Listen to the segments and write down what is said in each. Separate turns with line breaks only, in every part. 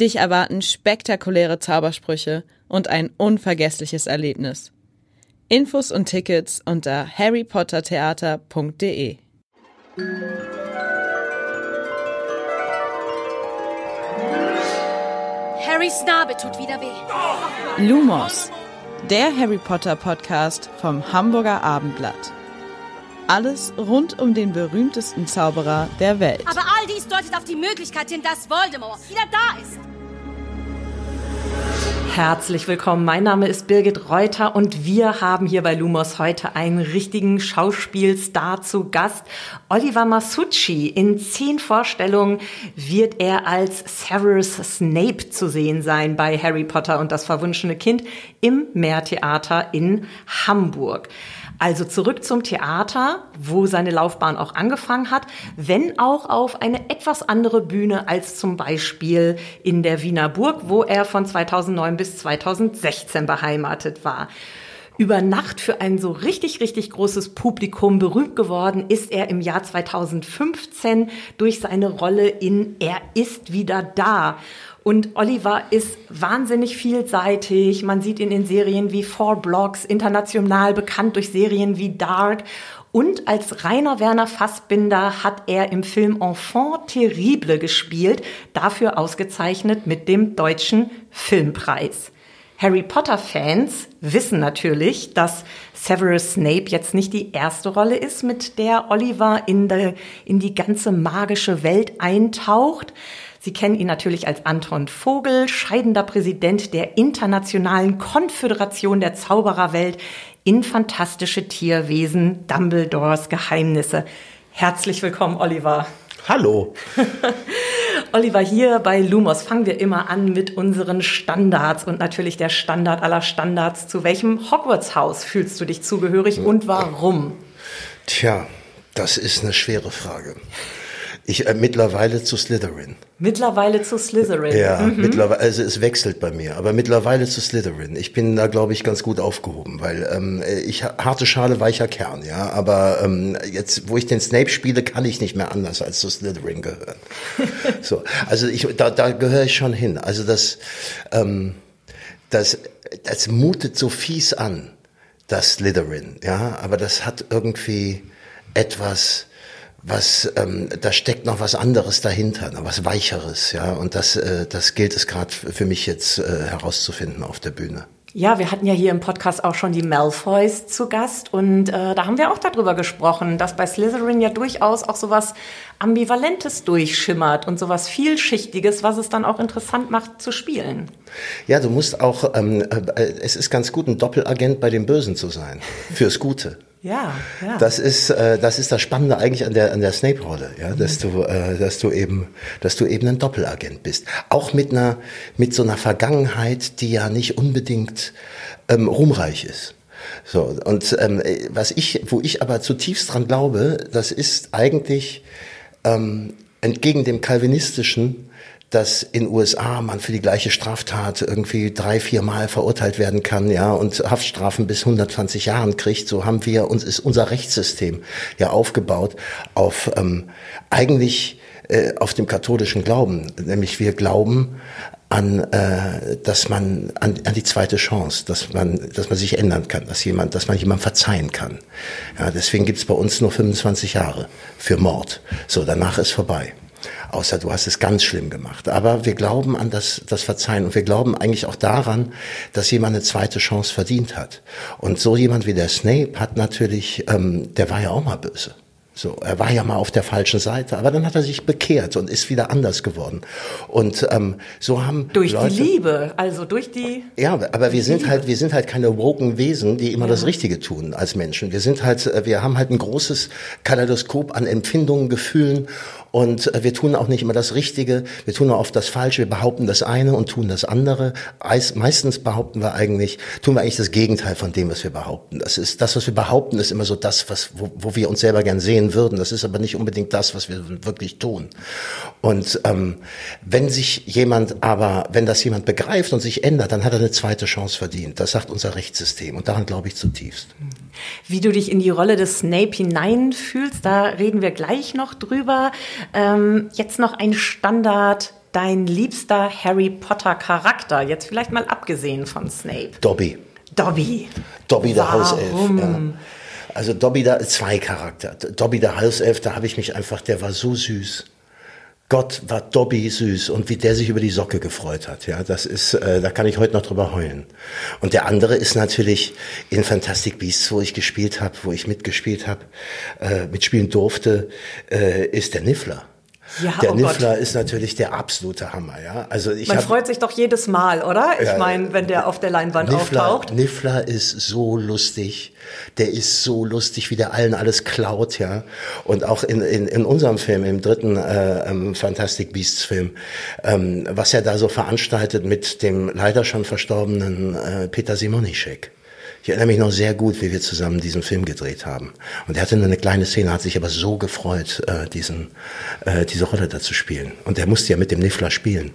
Dich erwarten spektakuläre Zaubersprüche und ein unvergessliches Erlebnis. Infos und Tickets unter harrypottertheater.de.
Harrys Narbe tut wieder weh.
Lumos, der Harry Potter Podcast vom Hamburger Abendblatt. Alles rund um den berühmtesten Zauberer der Welt.
Aber all dies deutet auf die Möglichkeit hin, dass Voldemort wieder da ist.
Herzlich willkommen. Mein Name ist Birgit Reuter und wir haben hier bei Lumos heute einen richtigen Schauspielstar zu Gast. Oliver Masucci. In zehn Vorstellungen wird er als Severus Snape zu sehen sein bei Harry Potter und das verwunschene Kind im Meertheater in Hamburg. Also zurück zum Theater, wo seine Laufbahn auch angefangen hat, wenn auch auf eine etwas andere Bühne als zum Beispiel in der Wiener Burg, wo er von 2009 bis 2016 beheimatet war. Über Nacht für ein so richtig, richtig großes Publikum berühmt geworden ist er im Jahr 2015 durch seine Rolle in Er ist wieder da. Und Oliver ist wahnsinnig vielseitig. Man sieht ihn in Serien wie Four Blocks, international bekannt durch Serien wie Dark. Und als Rainer Werner Fassbinder hat er im Film Enfant Terrible gespielt, dafür ausgezeichnet mit dem Deutschen Filmpreis. Harry Potter-Fans wissen natürlich, dass Severus Snape jetzt nicht die erste Rolle ist, mit der Oliver in, de, in die ganze magische Welt eintaucht. Sie kennen ihn natürlich als Anton Vogel, scheidender Präsident der Internationalen Konföderation der Zaubererwelt in fantastische Tierwesen, Dumbledores Geheimnisse. Herzlich willkommen, Oliver.
Hallo.
Oliver, hier bei Lumos fangen wir immer an mit unseren Standards und natürlich der Standard aller Standards. Zu welchem Hogwarts-Haus fühlst du dich zugehörig und warum?
Tja, das ist eine schwere Frage. Ich äh, mittlerweile zu Slytherin.
Mittlerweile zu Slytherin.
Ja, mhm. mittlerweile, also es wechselt bei mir, aber mittlerweile zu Slytherin. Ich bin da, glaube ich, ganz gut aufgehoben, weil ähm, ich harte Schale, weicher Kern, ja. Aber ähm, jetzt, wo ich den Snape spiele, kann ich nicht mehr anders als zu Slytherin gehören. so, also ich, da, da gehöre ich schon hin. Also das, ähm, das, das mutet so fies an, das Slytherin, ja. Aber das hat irgendwie etwas was ähm, da steckt noch was anderes dahinter, noch was weicheres, ja. Und das, äh, das gilt es gerade für mich jetzt äh, herauszufinden auf der Bühne.
Ja, wir hatten ja hier im Podcast auch schon die Malfoys zu Gast und äh, da haben wir auch darüber gesprochen, dass bei Slytherin ja durchaus auch sowas Ambivalentes durchschimmert und sowas Vielschichtiges, was es dann auch interessant macht zu spielen.
Ja, du musst auch, ähm, äh, es ist ganz gut, ein Doppelagent bei dem Bösen zu sein, fürs Gute.
Ja, ja.
Das ist, äh, das ist das Spannende eigentlich an der, an der Snape-Rolle, ja, mhm. dass du, äh, dass du eben, dass du eben ein Doppelagent bist. Auch mit einer, mit so einer Vergangenheit, die ja nicht unbedingt ähm, ruhmreich ist. So, und ähm, was ich, wo ich aber zutiefst dran glaube, das ist eigentlich ähm, entgegen dem Calvinistischen dass in USA man für die gleiche Straftat irgendwie drei, vier Mal verurteilt werden kann, ja, und Haftstrafen bis 120 Jahren kriegt. So haben wir uns ist unser Rechtssystem ja aufgebaut auf ähm, eigentlich äh, auf dem katholischen Glauben, nämlich wir glauben an, äh, dass man an, an die zweite Chance, dass man, dass man sich ändern kann, dass jemand, dass man jemand verzeihen kann. Ja, deswegen gibt's bei uns nur 25 Jahre für Mord. So, danach ist vorbei außer du hast es ganz schlimm gemacht. Aber wir glauben an das, das Verzeihen und wir glauben eigentlich auch daran, dass jemand eine zweite Chance verdient hat. Und so jemand wie der Snape hat natürlich, ähm, der war ja auch mal böse. So, er war ja mal auf der falschen Seite, aber dann hat er sich bekehrt und ist wieder anders geworden. Und ähm, so haben
durch
Leute,
die Liebe, also durch die
ja, aber wir sind Liebe. halt wir sind halt keine woken Wesen, die immer ja. das Richtige tun als Menschen. Wir sind halt wir haben halt ein großes Kaleidoskop an Empfindungen, Gefühlen Und äh, wir tun auch nicht immer das Richtige, wir tun auch oft das Falsche, wir behaupten das eine und tun das andere. Meistens behaupten wir eigentlich, tun wir eigentlich das Gegenteil von dem, was wir behaupten. Das ist, das, was wir behaupten, ist immer so das, was, wo, wo wir uns selber gern sehen würden. Das ist aber nicht unbedingt das, was wir wirklich tun. Und ähm, wenn sich jemand aber, wenn das jemand begreift und sich ändert, dann hat er eine zweite Chance verdient. Das sagt unser Rechtssystem und daran glaube ich zutiefst.
Wie du dich in die Rolle des Snape hineinfühlst, da reden wir gleich noch drüber. Ähm, jetzt noch ein Standard. Dein liebster Harry Potter Charakter, jetzt vielleicht mal abgesehen von Snape.
Dobby.
Dobby.
Dobby der Hauself. Ja. Also Dobby da zwei Charakter. Dobby der Hauself, da habe ich mich einfach, der war so süß. Gott war Dobby süß und wie der sich über die Socke gefreut hat, ja, das ist, äh, da kann ich heute noch drüber heulen. Und der andere ist natürlich in Fantastic Beasts, wo ich gespielt habe, wo ich mitgespielt habe, äh, mitspielen durfte, äh, ist der Niffler. Ja, der oh Niffler Gott. ist natürlich der absolute Hammer, ja.
Also ich Man hab, freut sich doch jedes Mal, oder? Ich äh, meine, wenn der auf der Leinwand
Niffler,
auftaucht.
Niffler ist so lustig. Der ist so lustig, wie der allen alles klaut, ja. Und auch in, in, in unserem Film, im dritten äh, ähm, Fantastic Beasts Film, ähm, was er da so veranstaltet mit dem leider schon verstorbenen äh, Peter Simonischek. Ich erinnere mich noch sehr gut, wie wir zusammen diesen Film gedreht haben. Und er hatte nur eine kleine Szene, hat sich aber so gefreut, äh, diesen, äh, diese Rolle da zu spielen. Und er musste ja mit dem Niffler spielen,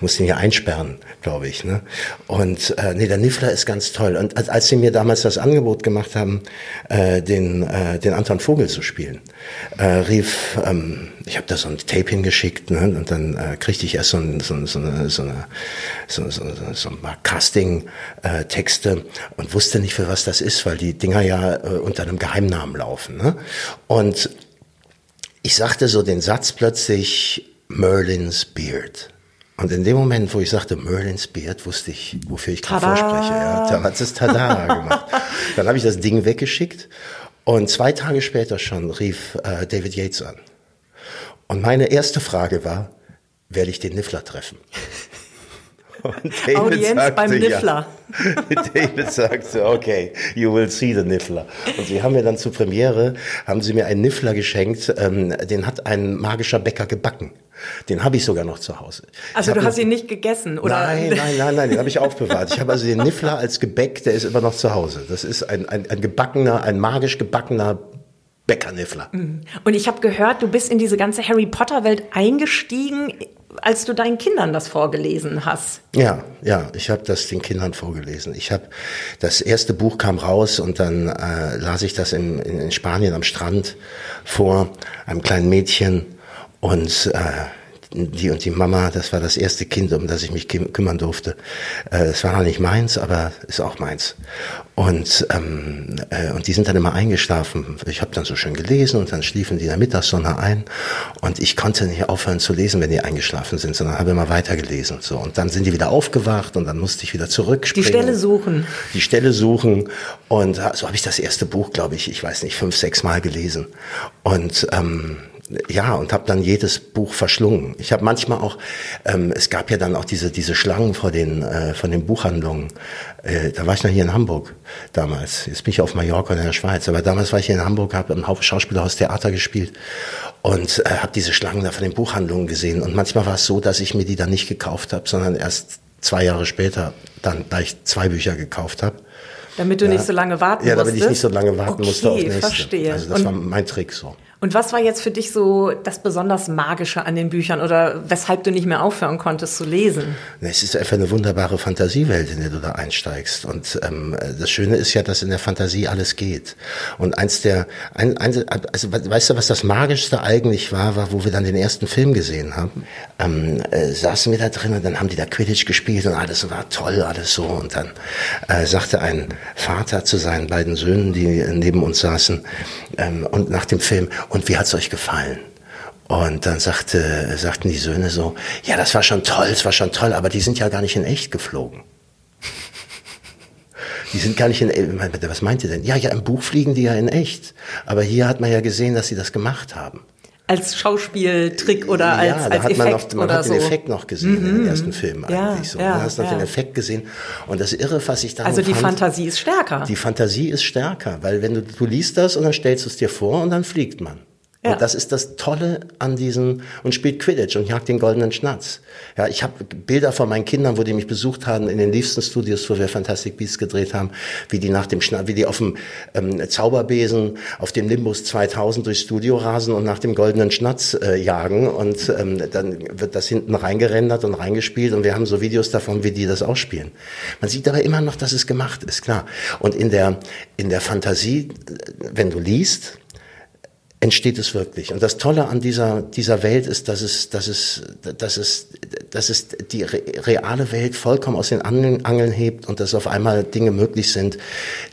musste ihn ja einsperren, glaube ich. Ne? Und äh, nee, der Niffler ist ganz toll. Und als, als sie mir damals das Angebot gemacht haben, äh, den, äh, den Anton Vogel zu spielen, äh, rief, ähm, ich habe da so ein Tape hingeschickt ne? und dann äh, kriegte ich erst so, ein, so, so eine, so, eine, so, so, so ein paar Casting-Texte äh, und wusste nicht, für was das ist, weil die Dinger ja äh, unter einem Geheimnamen laufen. Ne? Und ich sagte so den Satz plötzlich, Merlin's Beard. Und in dem Moment, wo ich sagte Merlin's Beard, wusste ich, wofür ich gerade vorspreche. Ja, da hat es Tada gemacht. Dann habe ich das Ding weggeschickt und zwei Tage später schon rief äh, David Yates an. Und meine erste Frage war, werde ich den Niffler treffen?
Audienz sagte, beim Niffler.
Ja, David sagte, okay, you will see the Niffler. Und sie haben mir dann zur Premiere, haben sie mir einen Niffler geschenkt, ähm, den hat ein magischer Bäcker gebacken. Den habe ich sogar noch zu Hause.
Also du hast ihn nicht gegessen, oder?
Nein, nein, nein, nein, den habe ich aufbewahrt. Ich habe also den Niffler als Gebäck, der ist immer noch zu Hause. Das ist ein, ein, ein gebackener, ein magisch gebackener Bäckerniffler.
Mhm. Und ich habe gehört, du bist in diese ganze Harry Potter Welt eingestiegen als du deinen Kindern das vorgelesen hast.
Ja, ja, ich habe das den Kindern vorgelesen. Ich habe das erste Buch kam raus und dann äh, las ich das in, in, in Spanien am Strand vor einem kleinen Mädchen und äh, die und die Mama, das war das erste Kind, um das ich mich kümmern durfte. Äh, es war noch nicht meins, aber ist auch meins. Und, ähm, äh, und die sind dann immer eingeschlafen. Ich habe dann so schön gelesen und dann schliefen die in der Mittagssonne ein. Und ich konnte nicht aufhören zu lesen, wenn die eingeschlafen sind, sondern habe immer weiter gelesen. So. Und dann sind die wieder aufgewacht und dann musste ich wieder zurückspringen.
Die Stelle suchen.
Die Stelle suchen. Und so habe ich das erste Buch, glaube ich, ich weiß nicht, fünf, sechs Mal gelesen. Und ähm, ja, und habe dann jedes Buch verschlungen. Ich habe manchmal auch, ähm, es gab ja dann auch diese diese Schlangen vor den äh, von den Buchhandlungen. Äh, da war ich noch hier in Hamburg damals. Jetzt bin ich auf Mallorca in der Schweiz, aber damals war ich hier in Hamburg, habe im Schauspielhaus Theater gespielt und äh, habe diese Schlangen da von den Buchhandlungen gesehen. Und manchmal war es so, dass ich mir die dann nicht gekauft habe, sondern erst zwei Jahre später dann gleich zwei Bücher gekauft habe.
Damit du ja. nicht so lange warten musst.
Ja, damit ich nicht so lange warten okay, musste auf nächste.
Verstehe.
Also das und war mein Trick so.
Und was war jetzt für dich so das besonders Magische an den Büchern oder weshalb du nicht mehr aufhören konntest zu lesen?
Es ist einfach eine wunderbare Fantasiewelt, in der du da einsteigst. Und ähm, das Schöne ist ja, dass in der Fantasie alles geht. Und eins der, ein, ein, also weißt du, was das Magischste eigentlich war, war, wo wir dann den ersten Film gesehen haben. Ähm, äh, saßen wir da drin und dann haben die da Quidditch gespielt und alles war toll, alles so. Und dann äh, sagte ein Vater zu seinen beiden Söhnen, die neben uns saßen, ähm, und nach dem Film, und wie hat's euch gefallen? Und dann sagte, sagten die Söhne so, ja, das war schon toll, es war schon toll, aber die sind ja gar nicht in echt geflogen. Die sind gar nicht in, was meint ihr denn? Ja, ja, im Buch fliegen die ja in echt. Aber hier hat man ja gesehen, dass sie das gemacht haben.
Als Schauspieltrick oder als, ja, da
als
hat
man,
Effekt
noch, man
oder
hat
so.
den Effekt noch gesehen mhm. in den ersten Filmen
ja,
eigentlich so.
Ja,
du hast noch
ja.
den Effekt gesehen. Und das Irre, was ich da
Also die
fand,
Fantasie ist stärker.
Die Fantasie ist stärker, weil wenn du, du liest das und dann stellst du es dir vor und dann fliegt man. Ja. Und das ist das Tolle an diesem und spielt Quidditch und jagt den goldenen Schnatz. Ja, ich habe Bilder von meinen Kindern, wo die mich besucht haben in den liebsten Studios, wo wir Fantastic Beasts gedreht haben, wie die nach dem Schna wie die auf dem ähm, Zauberbesen auf dem Nimbus 2000 durchs Studio rasen und nach dem goldenen Schnatz äh, jagen und ähm, dann wird das hinten reingerendert und reingespielt und wir haben so Videos davon, wie die das ausspielen. Man sieht aber immer noch, dass es gemacht ist, klar. Und in der in der Fantasie, wenn du liest, entsteht es wirklich. Und das Tolle an dieser, dieser Welt ist, dass es, dass es, dass es, dass es die reale Welt vollkommen aus den Angeln hebt und dass auf einmal Dinge möglich sind,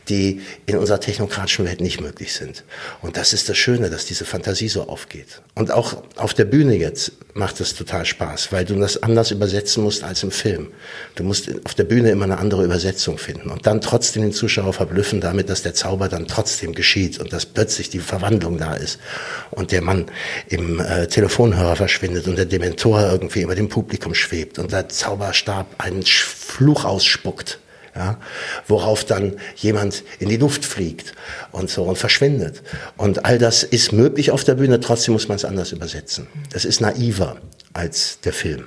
die in unserer technokratischen Welt nicht möglich sind. Und das ist das Schöne, dass diese Fantasie so aufgeht. Und auch auf der Bühne jetzt macht es total Spaß, weil du das anders übersetzen musst als im Film. Du musst auf der Bühne immer eine andere Übersetzung finden und dann trotzdem den Zuschauer verblüffen damit, dass der Zauber dann trotzdem geschieht und dass plötzlich die Verwandlung da ist und der Mann im äh, Telefonhörer verschwindet und der Dementor irgendwie über dem Publikum schwebt und der Zauberstab einen Fluch ausspuckt. Ja, worauf dann jemand in die Luft fliegt und so und verschwindet. Und all das ist möglich auf der Bühne, trotzdem muss man es anders übersetzen. Das ist naiver als der Film.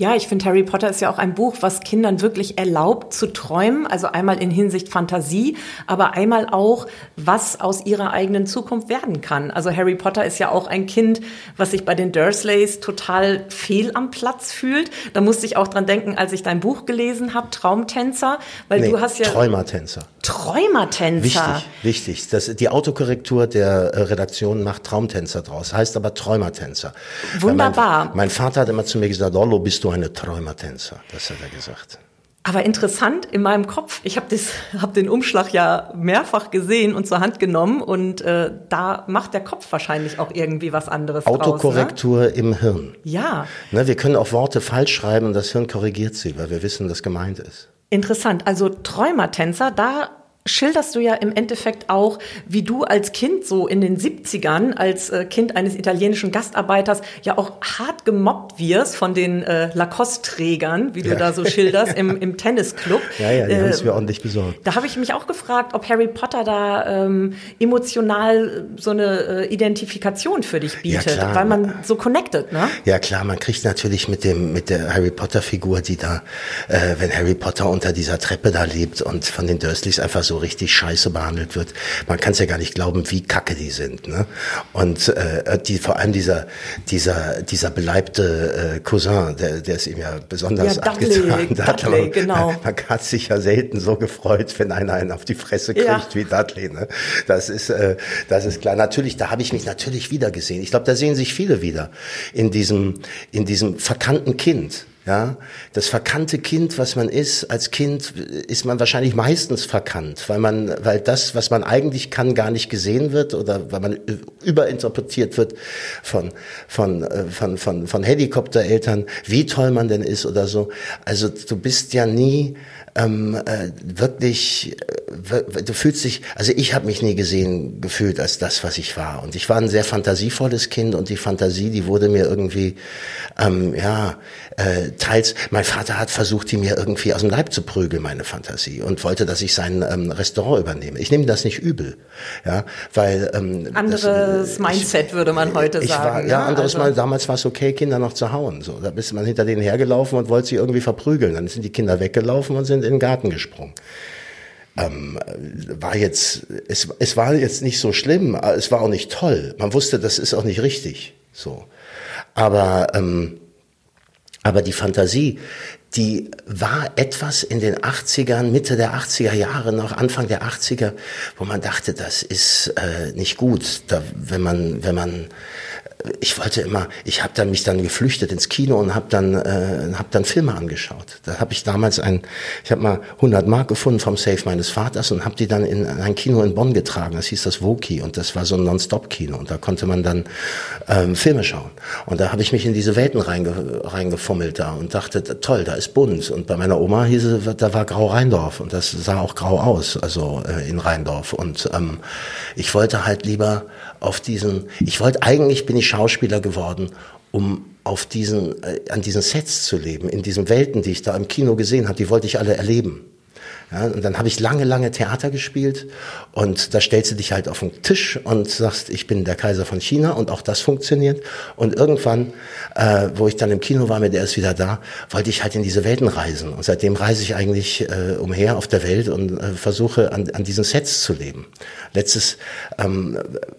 Ja, ich finde, Harry Potter ist ja auch ein Buch, was Kindern wirklich erlaubt zu träumen. Also einmal in Hinsicht Fantasie, aber einmal auch, was aus ihrer eigenen Zukunft werden kann. Also Harry Potter ist ja auch ein Kind, was sich bei den Dursleys total fehl am Platz fühlt. Da musste ich auch dran denken, als ich dein Buch gelesen habe, Traumtänzer, weil
nee,
du hast ja
Träumertänzer.
Träumertänzer.
Wichtig, wichtig. Das, die Autokorrektur der äh, Redaktion macht Traumtänzer draus, heißt aber Träumertänzer.
Wunderbar.
Mein, mein, Vater hat immer zu mir gesagt, Lollo, bist du eine Träumertänzer? Das hat er gesagt.
Aber interessant in meinem Kopf, ich habe hab den Umschlag ja mehrfach gesehen und zur Hand genommen und äh, da macht der Kopf wahrscheinlich auch irgendwie was anderes
Autokorrektur
draus,
ne? im Hirn.
Ja.
Ne, wir können auch Worte falsch schreiben und das Hirn korrigiert sie, weil wir wissen, was gemeint ist.
Interessant. Also Träumertänzer, da schilderst du ja im Endeffekt auch, wie du als Kind so in den 70ern, als äh, Kind eines italienischen Gastarbeiters, ja auch hart gemobbt wirst von den äh, Lacoste-Trägern, wie du ja. da so schilderst, im, im Tennisclub.
Ja, ja, die äh, haben es mir ordentlich besorgt.
Da habe ich mich auch gefragt, ob Harry Potter da ähm, emotional so eine äh, Identifikation für dich bietet, ja, weil man so connected, ne?
Ja klar, man kriegt natürlich mit dem mit der Harry Potter-Figur, die da, äh, wenn Harry Potter unter dieser Treppe da lebt und von den Dursleys einfach so richtig scheiße behandelt wird. Man kann es ja gar nicht glauben, wie kacke die sind. Ne? Und äh, die, vor allem dieser, dieser, dieser beleibte äh, Cousin, der, der ist ihm ja besonders ja, Dudley, abgetan.
Dudley, Dudley man, genau.
Man hat sich ja selten so gefreut, wenn einer einen auf die Fresse kriegt ja. wie Dudley. Ne? Das ist, äh, das ist klar. Natürlich, da habe ich mich natürlich wieder gesehen. Ich glaube, da sehen sich viele wieder in diesem, in diesem verkannten Kind. Ja, das verkannte Kind, was man ist, als Kind ist man wahrscheinlich meistens verkannt, weil man, weil das, was man eigentlich kann, gar nicht gesehen wird oder weil man überinterpretiert wird von, von, äh, von, von, von Helikoptereltern, wie toll man denn ist oder so. Also du bist ja nie ähm, äh, wirklich, äh, du fühlst dich, also ich habe mich nie gesehen gefühlt als das, was ich war. Und ich war ein sehr fantasievolles Kind und die Fantasie, die wurde mir irgendwie, ähm, ja, äh, teils, mein Vater hat versucht, die mir irgendwie aus dem Leib zu prügeln, meine Fantasie, und wollte, dass ich sein ähm, Restaurant übernehme. Ich nehme das nicht übel, ja, weil ähm,
anderes das, Mindset ich, würde man heute sagen.
War, ja, anderes also. Mal. Damals war es okay, Kinder noch zu hauen. So, da bist man hinter denen hergelaufen und wollte sie irgendwie verprügeln. Dann sind die Kinder weggelaufen und sind in den Garten gesprungen. Ähm, war jetzt, es, es war jetzt nicht so schlimm, es war auch nicht toll. Man wusste, das ist auch nicht richtig. So, aber ähm, aber die Fantasie, die war etwas in den 80ern, Mitte der 80er Jahre, noch Anfang der 80er, wo man dachte, das ist äh, nicht gut, da, wenn man, wenn man ich wollte immer, ich habe dann mich dann geflüchtet ins Kino und habe dann äh, hab dann Filme angeschaut. Da habe ich damals ein, ich habe mal 100 Mark gefunden vom Safe meines Vaters und habe die dann in ein Kino in Bonn getragen. Das hieß das Woki und das war so ein Non-Stop-Kino und da konnte man dann ähm, Filme schauen. Und da habe ich mich in diese Welten reinge, reingefummelt da und dachte, toll, da ist bunt. Und bei meiner Oma hieß es, da war Grau Rheindorf und das sah auch grau aus, also äh, in Rheindorf. Und ähm, ich wollte halt lieber auf diesen, ich wollte eigentlich bin ich Schauspieler geworden, um auf diesen, äh, an diesen Sets zu leben, in diesen Welten, die ich da im Kino gesehen habe, die wollte ich alle erleben. Ja, und dann habe ich lange, lange Theater gespielt und da stellst du dich halt auf den Tisch und sagst, ich bin der Kaiser von China und auch das funktioniert. Und irgendwann, äh, wo ich dann im Kino war, mit der ist wieder da, wollte ich halt in diese Welten reisen. Und seitdem reise ich eigentlich äh, umher auf der Welt und äh, versuche an, an diesen Sets zu leben. Letztes, ähm,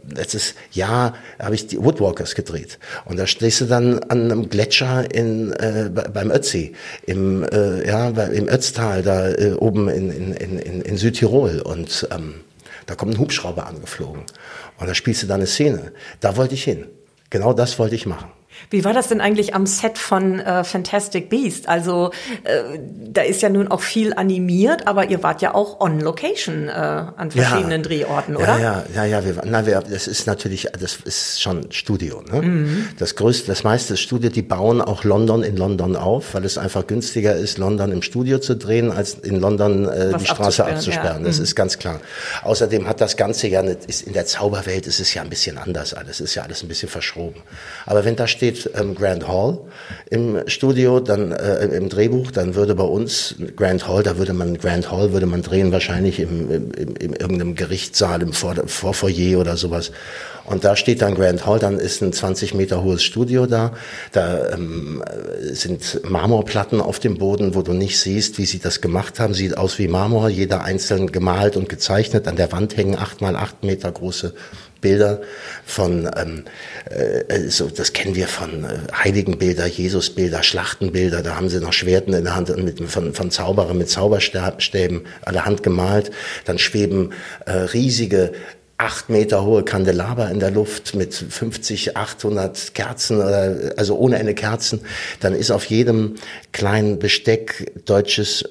letztes Jahr habe ich die Woodwalkers gedreht und da stehst du dann an einem Gletscher in, äh, beim Ötzi, im, äh, ja, im Ötztal, da äh, oben in, in, in, in Südtirol und ähm, da kommt ein Hubschrauber angeflogen und da spielst du da eine Szene. Da wollte ich hin. Genau das wollte ich machen.
Wie war das denn eigentlich am Set von äh, Fantastic Beast? Also äh, da ist ja nun auch viel animiert, aber ihr wart ja auch on Location äh, an verschiedenen
ja.
Drehorten, oder?
Ja, ja, ja, ja. Wir, na, wir, das ist natürlich, das ist schon Studio. Ne? Mhm. Das größte, das meiste Studio. Die bauen auch London in London auf, weil es einfach günstiger ist, London im Studio zu drehen, als in London äh, die Straße abzusperren. abzusperren. Ja. Das mhm. ist ganz klar. Außerdem hat das Ganze ja, nicht, ist in der Zauberwelt ist es ja ein bisschen anders alles. Ist ja alles ein bisschen verschoben. Aber wenn da steht steht ähm, Grand Hall im Studio, dann äh, im Drehbuch, dann würde bei uns Grand Hall, da würde man Grand Hall würde man drehen wahrscheinlich im, im, im, in irgendeinem Gerichtssaal im Vor Vorfoyer oder sowas. Und da steht dann Grand Hall, dann ist ein 20 Meter hohes Studio da. Da ähm, sind Marmorplatten auf dem Boden, wo du nicht siehst, wie sie das gemacht haben. Sieht aus wie Marmor, jeder einzeln gemalt und gezeichnet. An der Wand hängen acht mal acht Meter große Bilder von, ähm, äh, so, das kennen wir von äh, Heiligenbilder, Jesusbilder, Schlachtenbilder, da haben sie noch Schwerten in der Hand mit, von, von Zauberern mit Zauberstäben allerhand gemalt. Dann schweben äh, riesige acht Meter hohe Kandelaber in der Luft mit 50, 800 Kerzen, oder, also ohne Ende Kerzen. Dann ist auf jedem kleinen Besteck deutsches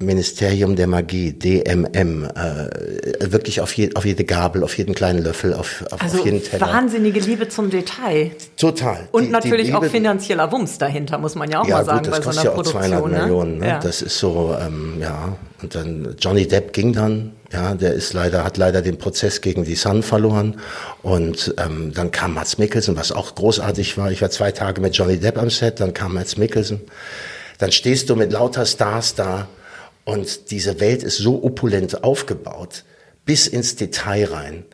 Ministerium der Magie, DMM, äh, wirklich auf, je, auf jede Gabel, auf jeden kleinen Löffel, auf, auf,
also
auf jeden Teller.
wahnsinnige Liebe zum Detail.
Total.
Und die, natürlich die auch finanzieller Wumms dahinter, muss man ja auch ja, mal sagen, gut,
das
bei so
einer
ja auch
Produktion. 200 ne? Millionen, ne? Ja. das ist so, ähm, ja. Und dann Johnny Depp ging dann, ja, der ist leider, hat leider den Prozess gegen die Sun verloren. Und ähm, dann kam Mats Mikkelsen, was auch großartig war. Ich war zwei Tage mit Johnny Depp am Set, dann kam Mats Mikkelsen. Dann stehst du mit lauter Stars da und diese Welt ist so opulent aufgebaut, bis ins Detail rein.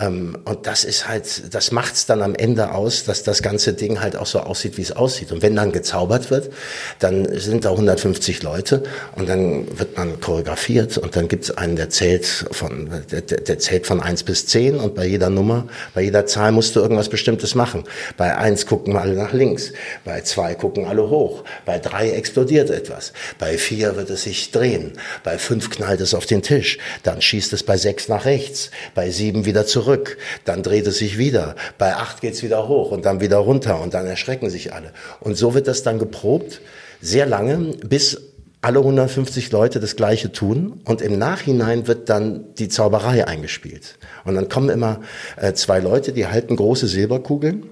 Ähm, und das ist halt, das macht's dann am Ende aus, dass das ganze Ding halt auch so aussieht, wie es aussieht. Und wenn dann gezaubert wird, dann sind da 150 Leute und dann wird man choreografiert und dann gibt's einen, der zählt von, der, der zählt von eins bis zehn und bei jeder Nummer, bei jeder Zahl musst du irgendwas Bestimmtes machen. Bei eins gucken alle nach links, bei zwei gucken alle hoch, bei drei explodiert etwas, bei vier wird es sich drehen, bei fünf knallt es auf den Tisch, dann schießt es bei sechs nach rechts, bei sieben wieder zurück zurück, dann dreht es sich wieder, bei acht geht's wieder hoch und dann wieder runter und dann erschrecken sich alle. Und so wird das dann geprobt, sehr lange, bis alle 150 Leute das Gleiche tun und im Nachhinein wird dann die Zauberei eingespielt. Und dann kommen immer äh, zwei Leute, die halten große Silberkugeln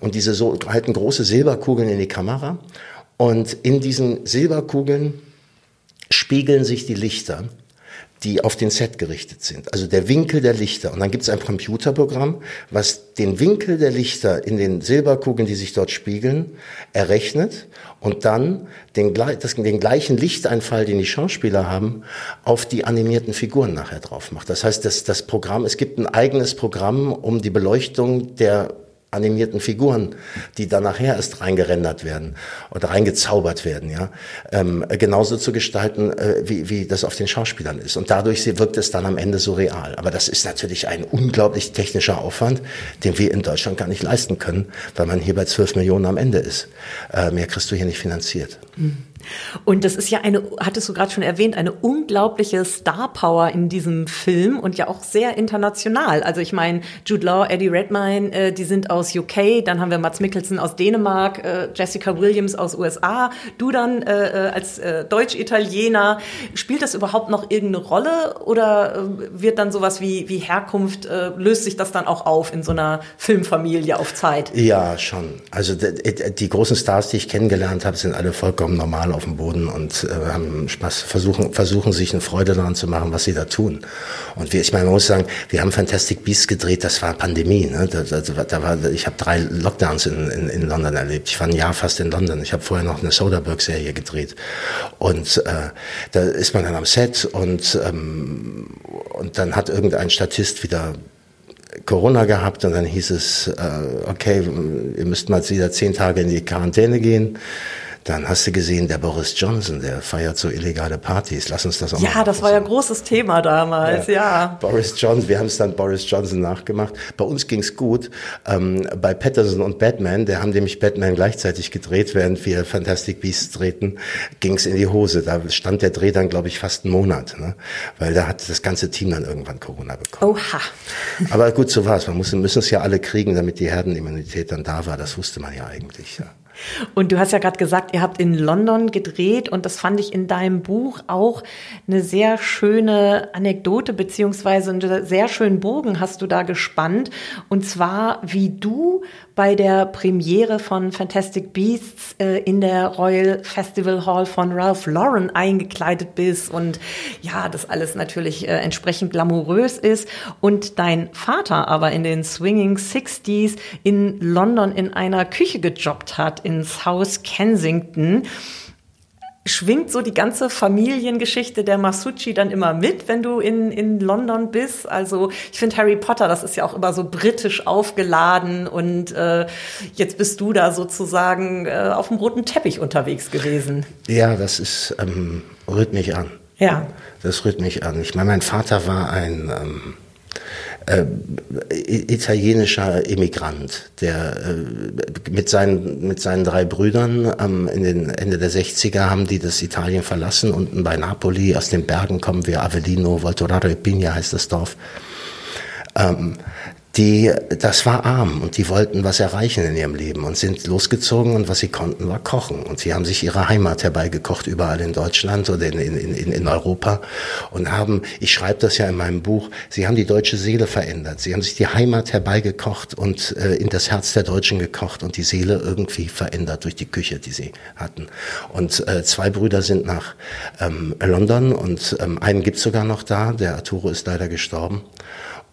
und diese so, halten große Silberkugeln in die Kamera und in diesen Silberkugeln spiegeln sich die Lichter die auf den Set gerichtet sind. Also der Winkel der Lichter. Und dann gibt es ein Computerprogramm, was den Winkel der Lichter in den Silberkugeln, die sich dort spiegeln, errechnet und dann den, das, den gleichen Lichteinfall, den die Schauspieler haben, auf die animierten Figuren nachher drauf macht. Das heißt, das, das Programm, es gibt ein eigenes Programm, um die Beleuchtung der animierten Figuren, die dann nachher erst reingerendert werden oder reingezaubert werden, ja, ähm, genauso zu gestalten, äh, wie, wie das auf den Schauspielern ist. Und dadurch wirkt es dann am Ende so real. Aber das ist natürlich ein unglaublich technischer Aufwand, den wir in Deutschland gar nicht leisten können, weil man hier bei 12 Millionen am Ende ist. Äh, mehr kriegst du hier nicht finanziert.
Mhm. Und das ist ja eine, hattest du gerade schon erwähnt, eine unglaubliche Star Power in diesem Film und ja auch sehr international. Also ich meine, Jude Law, Eddie Redmayne, äh, die sind aus UK, dann haben wir Mats Mikkelsen aus Dänemark, äh, Jessica Williams aus USA, du dann äh, äh, als äh, Deutsch-Italiener. Spielt das überhaupt noch irgendeine Rolle oder äh, wird dann sowas wie, wie Herkunft, löst sich das dann auch auf in so einer Filmfamilie auf Zeit?
Ja, schon. Also die, die großen Stars, die ich kennengelernt habe, sind alle vollkommen normal alle auf dem Boden und äh, haben Spaß, versuchen, versuchen sich eine Freude daran zu machen, was sie da tun. Und wir, ich meine, man muss sagen, wir haben Fantastic Beasts gedreht, das war Pandemie. Ne? Da, da, da war, ich habe drei Lockdowns in, in, in London erlebt. Ich war ein Jahr fast in London. Ich habe vorher noch eine Soderbergh-Serie gedreht. Und äh, da ist man dann am Set und, ähm, und dann hat irgendein Statist wieder Corona gehabt und dann hieß es, äh, okay, ihr müsst mal wieder zehn Tage in die Quarantäne gehen. Dann hast du gesehen, der Boris Johnson, der feiert so illegale Partys. Lass uns das auch
ja,
mal
Ja, das war ja ein großes Thema damals, ja. ja.
Boris Johnson, wir haben es dann Boris Johnson nachgemacht. Bei uns ging's gut. Ähm, bei Patterson und Batman, der haben nämlich Batman gleichzeitig gedreht, während wir Fantastic Beasts drehten, ging's in die Hose. Da stand der Dreh dann, glaube ich, fast einen Monat. Ne? Weil da hat das ganze Team dann irgendwann Corona bekommen.
Oha.
Aber gut, so war's. Man muss, müssen es ja alle kriegen, damit die Herdenimmunität dann da war. Das wusste man ja eigentlich. Ja.
Und du hast ja gerade gesagt, ihr habt in London gedreht und das fand ich in deinem Buch auch eine sehr schöne Anekdote beziehungsweise einen sehr schönen Bogen hast du da gespannt. Und zwar, wie du bei der Premiere von Fantastic Beasts äh, in der Royal Festival Hall von Ralph Lauren eingekleidet bist und ja, das alles natürlich äh, entsprechend glamourös ist und dein Vater aber in den Swinging Sixties in London in einer Küche gejobbt hat ins Haus Kensington schwingt so die ganze Familiengeschichte der Masucci dann immer mit, wenn du in, in London bist. Also ich finde Harry Potter, das ist ja auch immer so britisch aufgeladen und äh, jetzt bist du da sozusagen äh, auf dem roten Teppich unterwegs gewesen.
Ja, das ist, ähm, rührt mich an.
Ja.
Das rührt mich an. Ich meine, mein Vater war ein... Ähm äh, italienischer Immigrant, der äh, mit, seinen, mit seinen drei Brüdern ähm, in den Ende der 60er haben die das Italien verlassen. Unten bei Napoli, aus den Bergen kommen wir, Avellino, Voltoraro e Pigna heißt das Dorf. Ähm, die, das war arm und die wollten was erreichen in ihrem Leben und sind losgezogen und was sie konnten war kochen und sie haben sich ihre Heimat herbeigekocht überall in Deutschland oder in, in, in, in Europa und haben, ich schreibe das ja in meinem Buch, sie haben die deutsche Seele verändert, sie haben sich die Heimat herbeigekocht und äh, in das Herz der Deutschen gekocht und die Seele irgendwie verändert durch die Küche, die sie hatten. Und äh, zwei Brüder sind nach ähm, London und ähm, einen gibt's sogar noch da, der Arturo ist leider gestorben.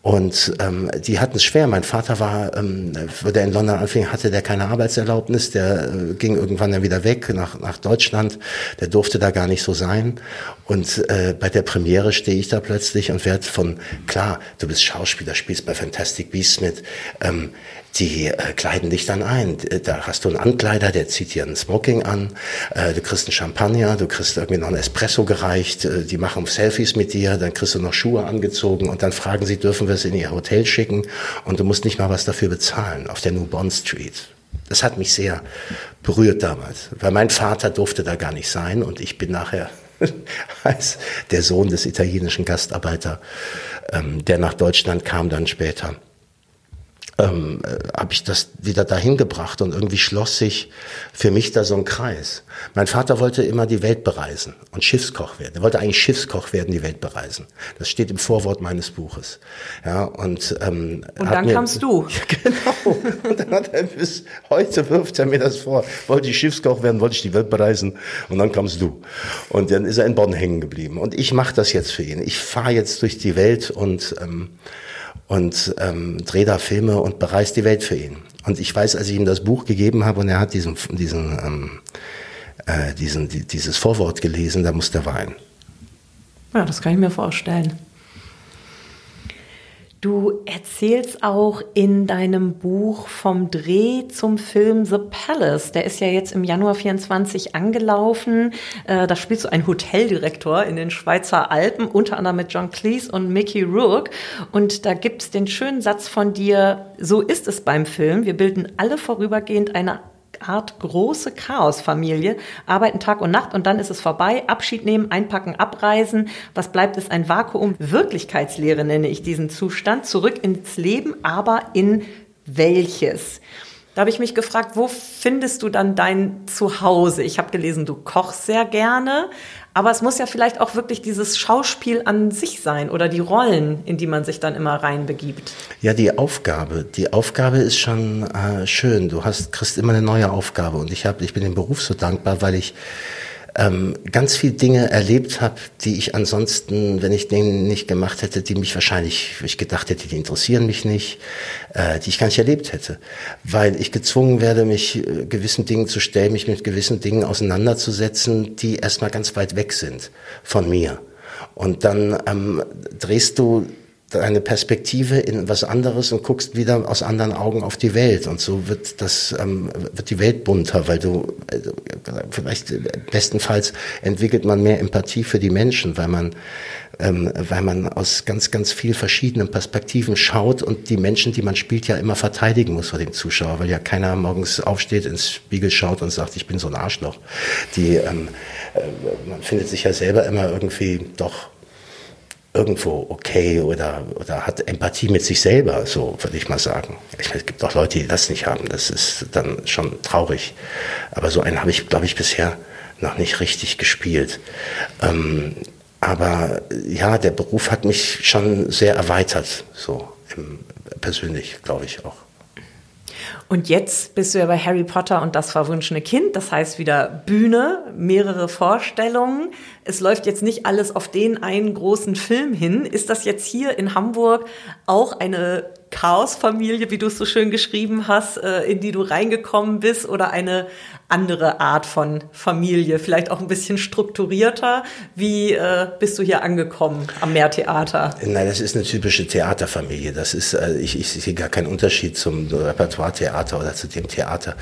Und ähm, die hatten es schwer. Mein Vater war, ähm, wo der in London anfing, hatte der keine Arbeitserlaubnis. Der äh, ging irgendwann dann wieder weg nach, nach Deutschland. Der durfte da gar nicht so sein. Und äh, bei der Premiere stehe ich da plötzlich und werde von, klar, du bist Schauspieler, spielst bei Fantastic Beasts mit. Ähm, die äh, kleiden dich dann ein. Da hast du einen Ankleider, der zieht dir einen Smoking an, äh, du kriegst einen Champagner, du kriegst irgendwie noch einen Espresso gereicht, äh, die machen Selfies mit dir, dann kriegst du noch Schuhe angezogen und dann fragen sie, dürfen wir es in ihr Hotel schicken und du musst nicht mal was dafür bezahlen auf der New Bond Street. Das hat mich sehr berührt damals, weil mein Vater durfte da gar nicht sein und ich bin nachher als der Sohn des italienischen Gastarbeiter, ähm, der nach Deutschland kam dann später ähm, äh, habe ich das wieder dahin gebracht und irgendwie schloss sich für mich da so ein Kreis. Mein Vater wollte immer die Welt bereisen und Schiffskoch werden. Er wollte eigentlich Schiffskoch werden, die Welt bereisen. Das steht im Vorwort meines Buches. Ja und ähm,
und dann mir, kamst du.
Ja, genau. Und dann hat er bis heute wirft er mir das vor. Wollte ich Schiffskoch werden, wollte ich die Welt bereisen und dann kamst du. Und dann ist er in Bonn hängen geblieben. Und ich mache das jetzt für ihn. Ich fahre jetzt durch die Welt und ähm, und ähm, drehe da Filme und bereise die Welt für ihn. Und ich weiß, als ich ihm das Buch gegeben habe und er hat diesen, diesen, ähm, äh, diesen, die, dieses Vorwort gelesen, da musste er weinen.
Ja, das kann ich mir vorstellen. Du erzählst auch in deinem Buch vom Dreh zum Film The Palace. Der ist ja jetzt im Januar 24 angelaufen. Äh, da spielst du einen Hoteldirektor in den Schweizer Alpen, unter anderem mit John Cleese und Mickey Rourke. Und da gibt's den schönen Satz von dir, so ist es beim Film. Wir bilden alle vorübergehend eine Art große Chaosfamilie, arbeiten Tag und Nacht und dann ist es vorbei, Abschied nehmen, einpacken, abreisen. Was bleibt, ist ein Vakuum. Wirklichkeitslehre nenne ich diesen Zustand. Zurück ins Leben, aber in welches? Da habe ich mich gefragt, wo findest du dann dein Zuhause? Ich habe gelesen, du kochst sehr gerne, aber es muss ja vielleicht auch wirklich dieses Schauspiel an sich sein oder die Rollen, in die man sich dann immer reinbegibt.
Ja, die Aufgabe. Die Aufgabe ist schon äh, schön. Du hast, kriegst immer eine neue Aufgabe. Und ich, hab, ich bin dem Beruf so dankbar, weil ich ähm, ganz viel Dinge erlebt habe, die ich ansonsten, wenn ich den nicht gemacht hätte, die mich wahrscheinlich, ich gedacht hätte, die interessieren mich nicht, äh, die ich gar nicht erlebt hätte, weil ich gezwungen werde, mich äh, gewissen Dingen zu stellen, mich mit gewissen Dingen auseinanderzusetzen, die erstmal ganz weit weg sind von mir. Und dann ähm, drehst du deine Perspektive in was anderes und guckst wieder aus anderen Augen auf die Welt. Und so wird das, ähm, wird die Welt bunter, weil du, äh, vielleicht bestenfalls entwickelt man mehr Empathie für die Menschen, weil man, ähm, weil man aus ganz, ganz viel verschiedenen Perspektiven schaut und die Menschen, die man spielt, ja immer verteidigen muss vor dem Zuschauer, weil ja keiner morgens aufsteht, ins Spiegel schaut und sagt, ich bin so ein Arschloch. Die, ähm, äh, man findet sich ja selber immer irgendwie doch irgendwo okay oder, oder hat Empathie mit sich selber, so würde ich mal sagen. Ich meine, es gibt auch Leute, die das nicht haben. Das ist dann schon traurig. Aber so einen habe ich, glaube ich, bisher noch nicht richtig gespielt. Ähm, aber ja, der Beruf hat mich schon sehr erweitert, so im, persönlich, glaube ich auch.
Und jetzt bist du ja bei Harry Potter und das verwunschene Kind. Das heißt wieder Bühne, mehrere Vorstellungen. Es läuft jetzt nicht alles auf den einen großen Film hin. Ist das jetzt hier in Hamburg auch eine Chaosfamilie, wie du es so schön geschrieben hast, äh, in die du reingekommen bist oder eine andere Art von Familie, vielleicht auch ein bisschen strukturierter. Wie äh, bist du hier angekommen am Meertheater?
Nein, das ist eine typische Theaterfamilie. Das ist, äh, ich, ich sehe gar keinen Unterschied zum Repertoire-Theater oder zu dem Theater.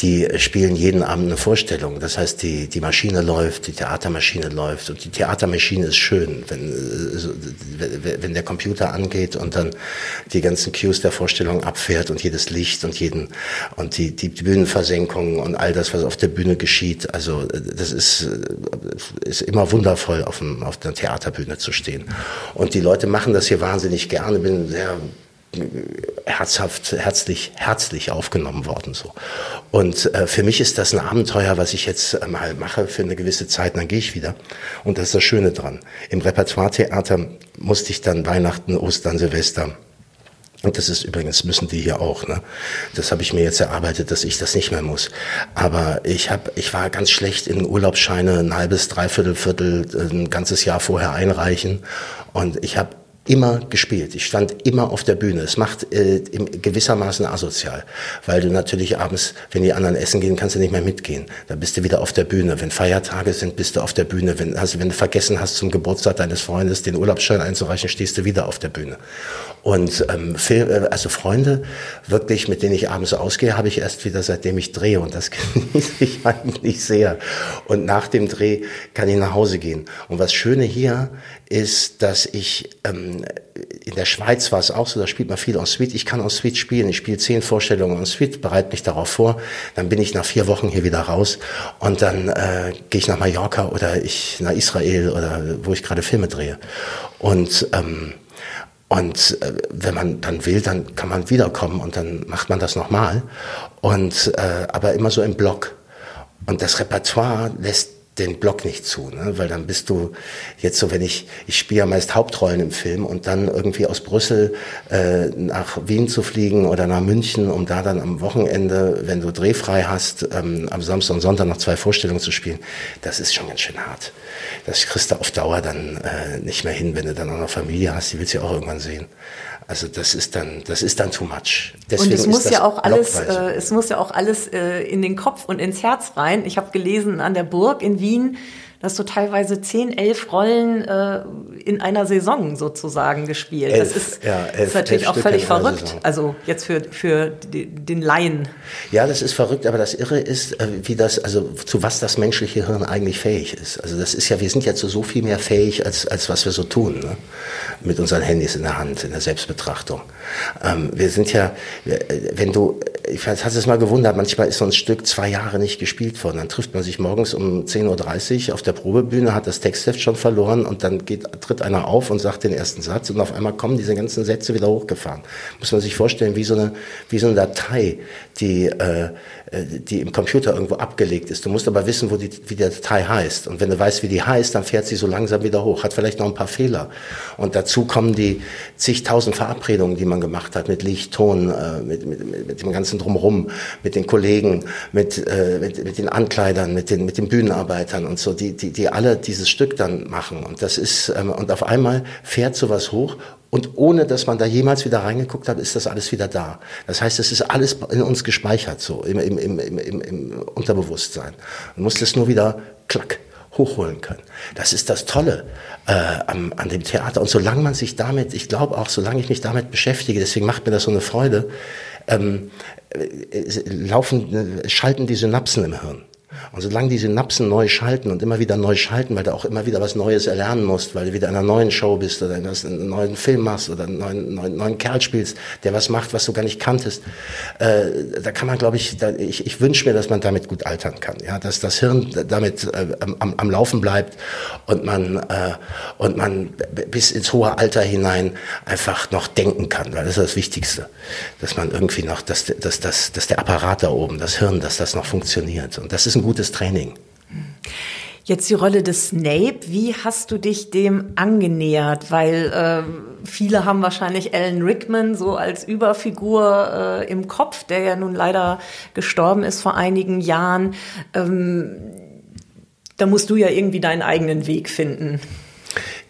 Die spielen jeden Abend eine Vorstellung. Das heißt, die, die Maschine läuft, die Theatermaschine läuft und die Theatermaschine ist schön, wenn, wenn der Computer angeht und dann die ganzen Cues der Vorstellung abfährt und jedes Licht und jeden und die, die Bühnenversenkungen und all das, was auf der Bühne geschieht. Also das ist, ist immer wundervoll, auf, dem, auf der Theaterbühne zu stehen. Und die Leute machen das hier wahnsinnig gerne. Bin sehr herzhaft, herzlich, herzlich aufgenommen worden so. Und äh, für mich ist das ein Abenteuer, was ich jetzt äh, mal mache für eine gewisse Zeit, dann gehe ich wieder. Und das ist das Schöne dran. Im Repertoire-Theater musste ich dann Weihnachten, Ostern, Silvester und das ist übrigens, müssen die hier auch. Ne? Das habe ich mir jetzt erarbeitet, dass ich das nicht mehr muss. Aber ich, hab, ich war ganz schlecht in Urlaubsscheine ein halbes, dreiviertel, Viertel, ein ganzes Jahr vorher einreichen. Und ich habe immer gespielt. Ich stand immer auf der Bühne. Es macht äh, gewissermaßen asozial, weil du natürlich abends, wenn die anderen essen gehen, kannst du nicht mehr mitgehen. Da bist du wieder auf der Bühne. Wenn Feiertage sind, bist du auf der Bühne. Wenn, also wenn du vergessen hast, zum Geburtstag deines Freundes den Urlaubsschein einzureichen, stehst du wieder auf der Bühne. Und ähm, Film, äh, also Freunde, wirklich, mit denen ich abends ausgehe, habe ich erst wieder, seitdem ich drehe. Und das genieße ich eigentlich sehr. Und nach dem Dreh kann ich nach Hause gehen. Und was Schöne hier ist, dass ich ähm, in der Schweiz war es auch so, da spielt man viel en suite. Ich kann en suite spielen. Ich spiele zehn Vorstellungen en suite, bereite mich darauf vor. Dann bin ich nach vier Wochen hier wieder raus und dann äh, gehe ich nach Mallorca oder ich nach Israel oder wo ich gerade Filme drehe. Und ähm, und äh, wenn man dann will, dann kann man wiederkommen und dann macht man das nochmal. Und äh, aber immer so im Block. Und das Repertoire lässt den Block nicht zu, ne? weil dann bist du jetzt so, wenn ich, ich spiele ja meist Hauptrollen im Film und dann irgendwie aus Brüssel äh, nach Wien zu fliegen oder nach München, um da dann am Wochenende, wenn du drehfrei hast, ähm, am Samstag und Sonntag noch zwei Vorstellungen zu spielen, das ist schon ganz schön hart. Das kriegst du auf Dauer dann äh, nicht mehr hin, wenn du dann auch noch Familie hast, die willst du ja auch irgendwann sehen. Also das ist dann, das ist dann too much.
Deswegen und es muss ja auch alles, äh, es muss ja auch alles äh, in den Kopf und ins Herz rein. Ich habe gelesen an der Burg in Wien, dass du teilweise zehn, elf Rollen äh, in einer Saison sozusagen gespielt. Elf, das ist, ja, elf, ist natürlich auch völlig verrückt. Also jetzt für, für den Laien.
Ja, das ist verrückt, aber das Irre ist, äh, wie das, also zu was das menschliche Hirn eigentlich fähig ist. Also das ist ja, wir sind ja zu so viel mehr fähig, als, als was wir so tun, ne? mit unseren Handys in der Hand, in der Selbstbetrachtung. Ähm, wir sind ja, wenn du, ich weiß, hast es mal gewundert, manchmal ist so ein Stück zwei Jahre nicht gespielt worden. Dann trifft man sich morgens um 10.30 Uhr auf der der Probebühne, hat das Textheft schon verloren und dann geht, tritt einer auf und sagt den ersten Satz und auf einmal kommen diese ganzen Sätze wieder hochgefahren. Muss man sich vorstellen, wie so eine, wie so eine Datei, die, äh, die im Computer irgendwo abgelegt ist. Du musst aber wissen, wo die, wie die Datei heißt. Und wenn du weißt, wie die heißt, dann fährt sie so langsam wieder hoch. Hat vielleicht noch ein paar Fehler. Und dazu kommen die zigtausend Verabredungen, die man gemacht hat mit Licht, Ton, äh, mit, mit, mit dem ganzen Drumherum, mit den Kollegen, mit, äh, mit, mit den Ankleidern, mit den, mit den Bühnenarbeitern und so, die, die, die alle dieses Stück dann machen. Und das ist, ähm, und auf einmal fährt sowas hoch und ohne, dass man da jemals wieder reingeguckt hat, ist das alles wieder da. Das heißt, es ist alles in uns gespeichert, so im, im, im, im, im Unterbewusstsein. Man muss das nur wieder klack hochholen können. Das ist das Tolle äh, am, an dem Theater. Und solange man sich damit, ich glaube auch, solange ich mich damit beschäftige, deswegen macht mir das so eine Freude, ähm, äh, laufen, schalten die Synapsen im Hirn. Und solange die Synapsen neu schalten und immer wieder neu schalten, weil du auch immer wieder was Neues erlernen musst, weil du wieder in einer neuen Show bist oder einen neuen Film machst oder einen neuen, neuen, neuen Kerl spielst, der was macht, was du gar nicht kanntest, äh, da kann man, glaube ich, ich, ich wünsche mir, dass man damit gut altern kann, ja, dass das Hirn damit äh, am, am Laufen bleibt und man äh, und man bis ins hohe Alter hinein einfach noch denken kann, weil das ist das Wichtigste, dass man irgendwie noch, dass, dass, dass, dass der Apparat da oben, das Hirn, dass das noch funktioniert. Und das ist ein gutes Training.
Jetzt die Rolle des Snape, wie hast du dich dem angenähert? Weil äh, viele haben wahrscheinlich Alan Rickman so als Überfigur äh, im Kopf, der ja nun leider gestorben ist vor einigen Jahren. Ähm, da musst du ja irgendwie deinen eigenen Weg finden.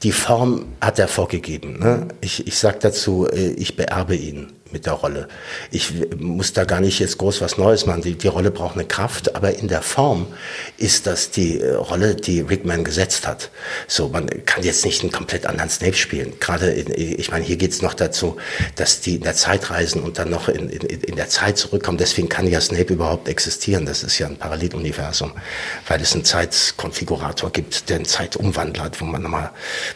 Die Form hat er vorgegeben. Ne? Ich, ich sage dazu, äh, ich beerbe ihn mit der Rolle. Ich muss da gar nicht jetzt groß was Neues machen. Die, die Rolle braucht eine Kraft, aber in der Form ist das die äh, Rolle, die Rickman gesetzt hat. So, man kann jetzt nicht einen komplett anderen Snape spielen. Gerade, in, ich meine, hier geht's noch dazu, dass die in der Zeit reisen und dann noch in, in, in der Zeit zurückkommen. Deswegen kann ja Snape überhaupt existieren. Das ist ja ein Paralleluniversum, weil es einen Zeitkonfigurator gibt, der eine Zeit umwandelt, wo man nochmal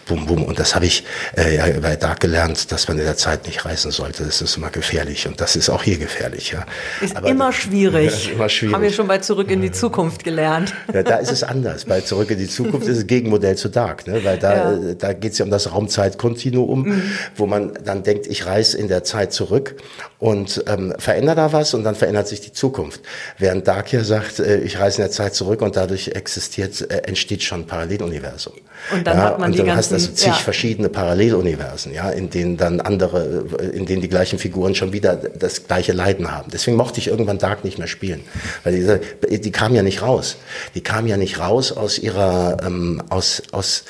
bum bum. Und das habe ich äh, ja bei Dark gelernt, dass man in der Zeit nicht reisen sollte. Das ist immer immer gefährlich und das ist auch hier gefährlich. Ja.
Ist Aber, immer schwierig. Ja, immer schwierig. Haben wir schon bei Zurück in die Zukunft gelernt.
Ja, da ist es anders. Bei Zurück in die Zukunft ist es Gegenmodell zu Dark, ne? weil da, ja. Äh, da geht es ja um das Raumzeitkontinuum, mhm. wo man dann denkt, ich reise in der Zeit zurück und ähm, verändere da was und dann verändert sich die Zukunft. Während Dark hier sagt, äh, ich reise in der Zeit zurück und dadurch existiert, äh, entsteht schon ein Paralleluniversum. Und dann ja, hat man und die dann ganzen, hast du zig ja. verschiedene Paralleluniversen, ja, in denen dann andere, in denen die gleichen Figuren schon wieder das gleiche Leiden haben. Deswegen mochte ich irgendwann Dark nicht mehr spielen, weil diese, die kam ja nicht raus. Die kam ja nicht raus aus ihrer, ähm, aus, aus,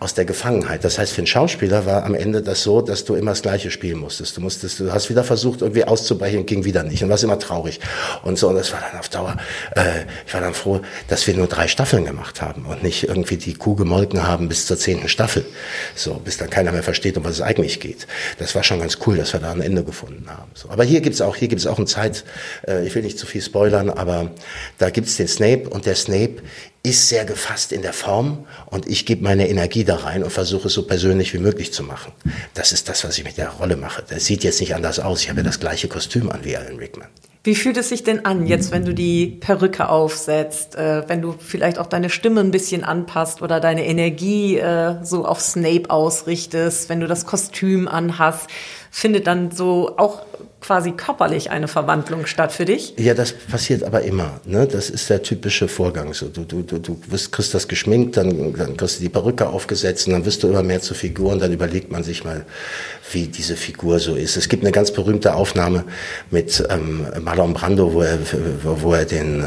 aus der Gefangenheit. Das heißt, für einen Schauspieler war am Ende das so, dass du immer das Gleiche spielen musstest. Du musstest, du hast wieder versucht, irgendwie auszubrechen, ging wieder nicht und warst immer traurig. Und so, und das war dann auf Dauer, äh, ich war dann froh, dass wir nur drei Staffeln gemacht haben und nicht irgendwie die Kuh gemolken haben bis zur zehnten Staffel. So, bis dann keiner mehr versteht, um was es eigentlich geht. Das war schon ganz cool, dass wir da ein Ende gefunden haben. So, aber hier gibt's auch, hier gibt's auch eine Zeit, äh, ich will nicht zu viel spoilern, aber da gibt's den Snape und der Snape ist sehr gefasst in der Form und ich gebe meine Energie da rein und versuche es so persönlich wie möglich zu machen. Das ist das, was ich mit der Rolle mache. Das sieht jetzt nicht anders aus. Ich habe ja das gleiche Kostüm an wie Alan Rickman.
Wie fühlt es sich denn an, jetzt wenn du die Perücke aufsetzt, äh, wenn du vielleicht auch deine Stimme ein bisschen anpasst oder deine Energie äh, so auf Snape ausrichtest, wenn du das Kostüm anhast? Findet dann so auch quasi körperlich eine Verwandlung statt für dich?
Ja, das passiert aber immer. Ne? Das ist der typische Vorgang. So, du, du, du, du wirst, kriegst das geschminkt, dann, dann kriegst du die Perücke aufgesetzt und dann wirst du immer mehr zur Figur und dann überlegt man sich mal, wie diese Figur so ist. Es gibt eine ganz berühmte Aufnahme mit ähm, Marlon Brando, wo er, wo er den, äh,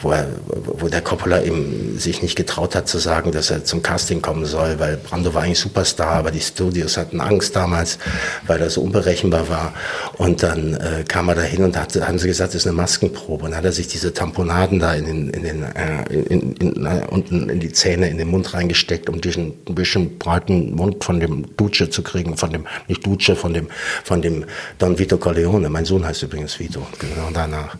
wo er, wo der Coppola ihm sich nicht getraut hat zu sagen, dass er zum Casting kommen soll, weil Brando war eigentlich Superstar, aber die Studios hatten Angst damals, weil er so unberechenbar war. Und dann äh, kam er dahin und hat, haben sie gesagt, das ist eine Maskenprobe. Und dann hat er sich diese Tamponaden da in den, in den äh, in, in, in, unten in die Zähne, in den Mund reingesteckt, um diesen ein bisschen breiten Mund von dem Duce zu kriegen, von dem nicht Duce von dem, von dem Don Vito Corleone. Mein Sohn heißt übrigens Vito, genau danach.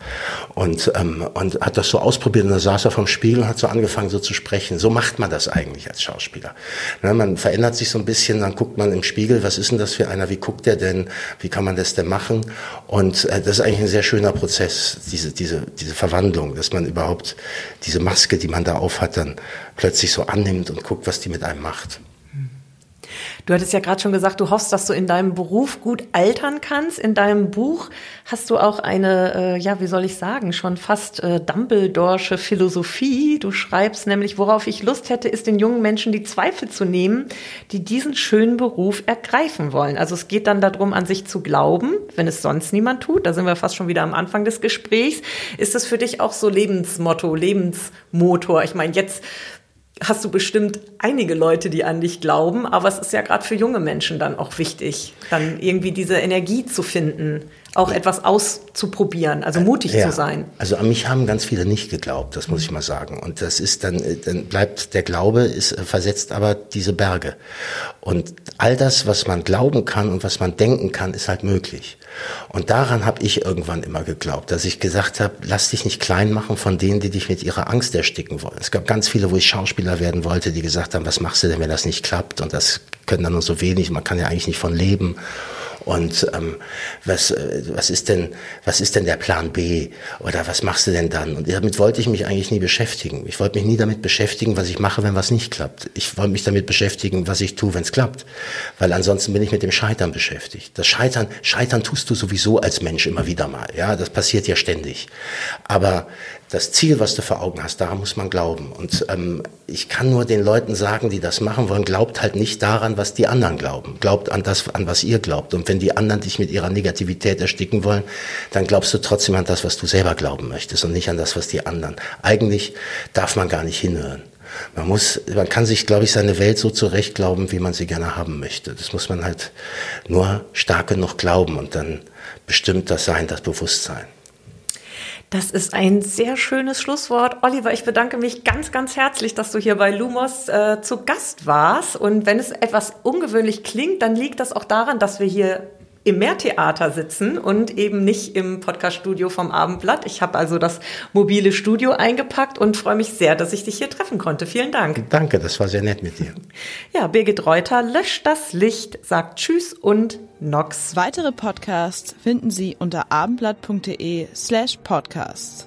Und, ähm, und hat das so ausprobiert und da saß er vom Spiegel und hat so angefangen so zu sprechen. So macht man das eigentlich als Schauspieler. Ne, man verändert sich so ein bisschen, dann guckt man im Spiegel, was ist denn das für einer, wie guckt der denn, wie kann man das denn machen? Und äh, das ist eigentlich ein sehr schöner Prozess, diese, diese, diese Verwandlung, dass man überhaupt diese Maske, die man da aufhat, dann plötzlich so annimmt und guckt, was die mit einem macht.
Du hattest ja gerade schon gesagt, du hoffst, dass du in deinem Beruf gut altern kannst. In deinem Buch hast du auch eine, äh, ja, wie soll ich sagen, schon fast äh, Dumbledore'sche Philosophie. Du schreibst nämlich, worauf ich Lust hätte, ist den jungen Menschen die Zweifel zu nehmen, die diesen schönen Beruf ergreifen wollen. Also es geht dann darum, an sich zu glauben, wenn es sonst niemand tut. Da sind wir fast schon wieder am Anfang des Gesprächs. Ist das für dich auch so Lebensmotto, Lebensmotor? Ich meine, jetzt hast du bestimmt einige Leute, die an dich glauben, aber es ist ja gerade für junge Menschen dann auch wichtig, dann irgendwie diese Energie zu finden, auch etwas auszuprobieren, also mutig ja. zu sein.
Also an mich haben ganz viele nicht geglaubt, das muss ich mal sagen. Und das ist dann, äh, dann bleibt der Glaube, ist äh, versetzt aber diese Berge. Und all das, was man glauben kann und was man denken kann, ist halt möglich. Und daran habe ich irgendwann immer geglaubt, dass ich gesagt habe, lass dich nicht klein machen von denen, die dich mit ihrer Angst ersticken wollen. Es gab ganz viele, wo ich Schauspieler werden wollte, die gesagt haben, was machst du denn, wenn das nicht klappt? Und das können dann nur so wenig, man kann ja eigentlich nicht von leben. Und ähm, was, äh, was, ist denn, was ist denn der Plan B? Oder was machst du denn dann? Und damit wollte ich mich eigentlich nie beschäftigen. Ich wollte mich nie damit beschäftigen, was ich mache, wenn was nicht klappt. Ich wollte mich damit beschäftigen, was ich tue, wenn es klappt. Weil ansonsten bin ich mit dem Scheitern beschäftigt. Das Scheitern, Scheitern tust du sowieso als Mensch immer wieder mal. Ja, das passiert ja ständig. Aber das Ziel, was du vor Augen hast, daran muss man glauben. Und ähm, ich kann nur den Leuten sagen, die das machen wollen, glaubt halt nicht daran, was die anderen glauben. Glaubt an das, an was ihr glaubt. Und wenn die anderen dich mit ihrer Negativität ersticken wollen, dann glaubst du trotzdem an das, was du selber glauben möchtest und nicht an das, was die anderen. Eigentlich darf man gar nicht hinhören. Man muss, man kann sich, glaube ich, seine Welt so zurecht glauben, wie man sie gerne haben möchte. Das muss man halt nur stark genug glauben und dann bestimmt das Sein, das Bewusstsein.
Das ist ein sehr schönes Schlusswort. Oliver, ich bedanke mich ganz, ganz herzlich, dass du hier bei Lumos äh, zu Gast warst. Und wenn es etwas ungewöhnlich klingt, dann liegt das auch daran, dass wir hier im Mehrtheater sitzen und eben nicht im Podcaststudio vom Abendblatt. Ich habe also das mobile Studio eingepackt und freue mich sehr, dass ich dich hier treffen konnte. Vielen Dank.
Danke, das war sehr nett mit dir.
Ja, Birgit Reuter löscht das Licht, sagt Tschüss und Nox.
Weitere Podcasts finden Sie unter abendblatt.de slash podcasts.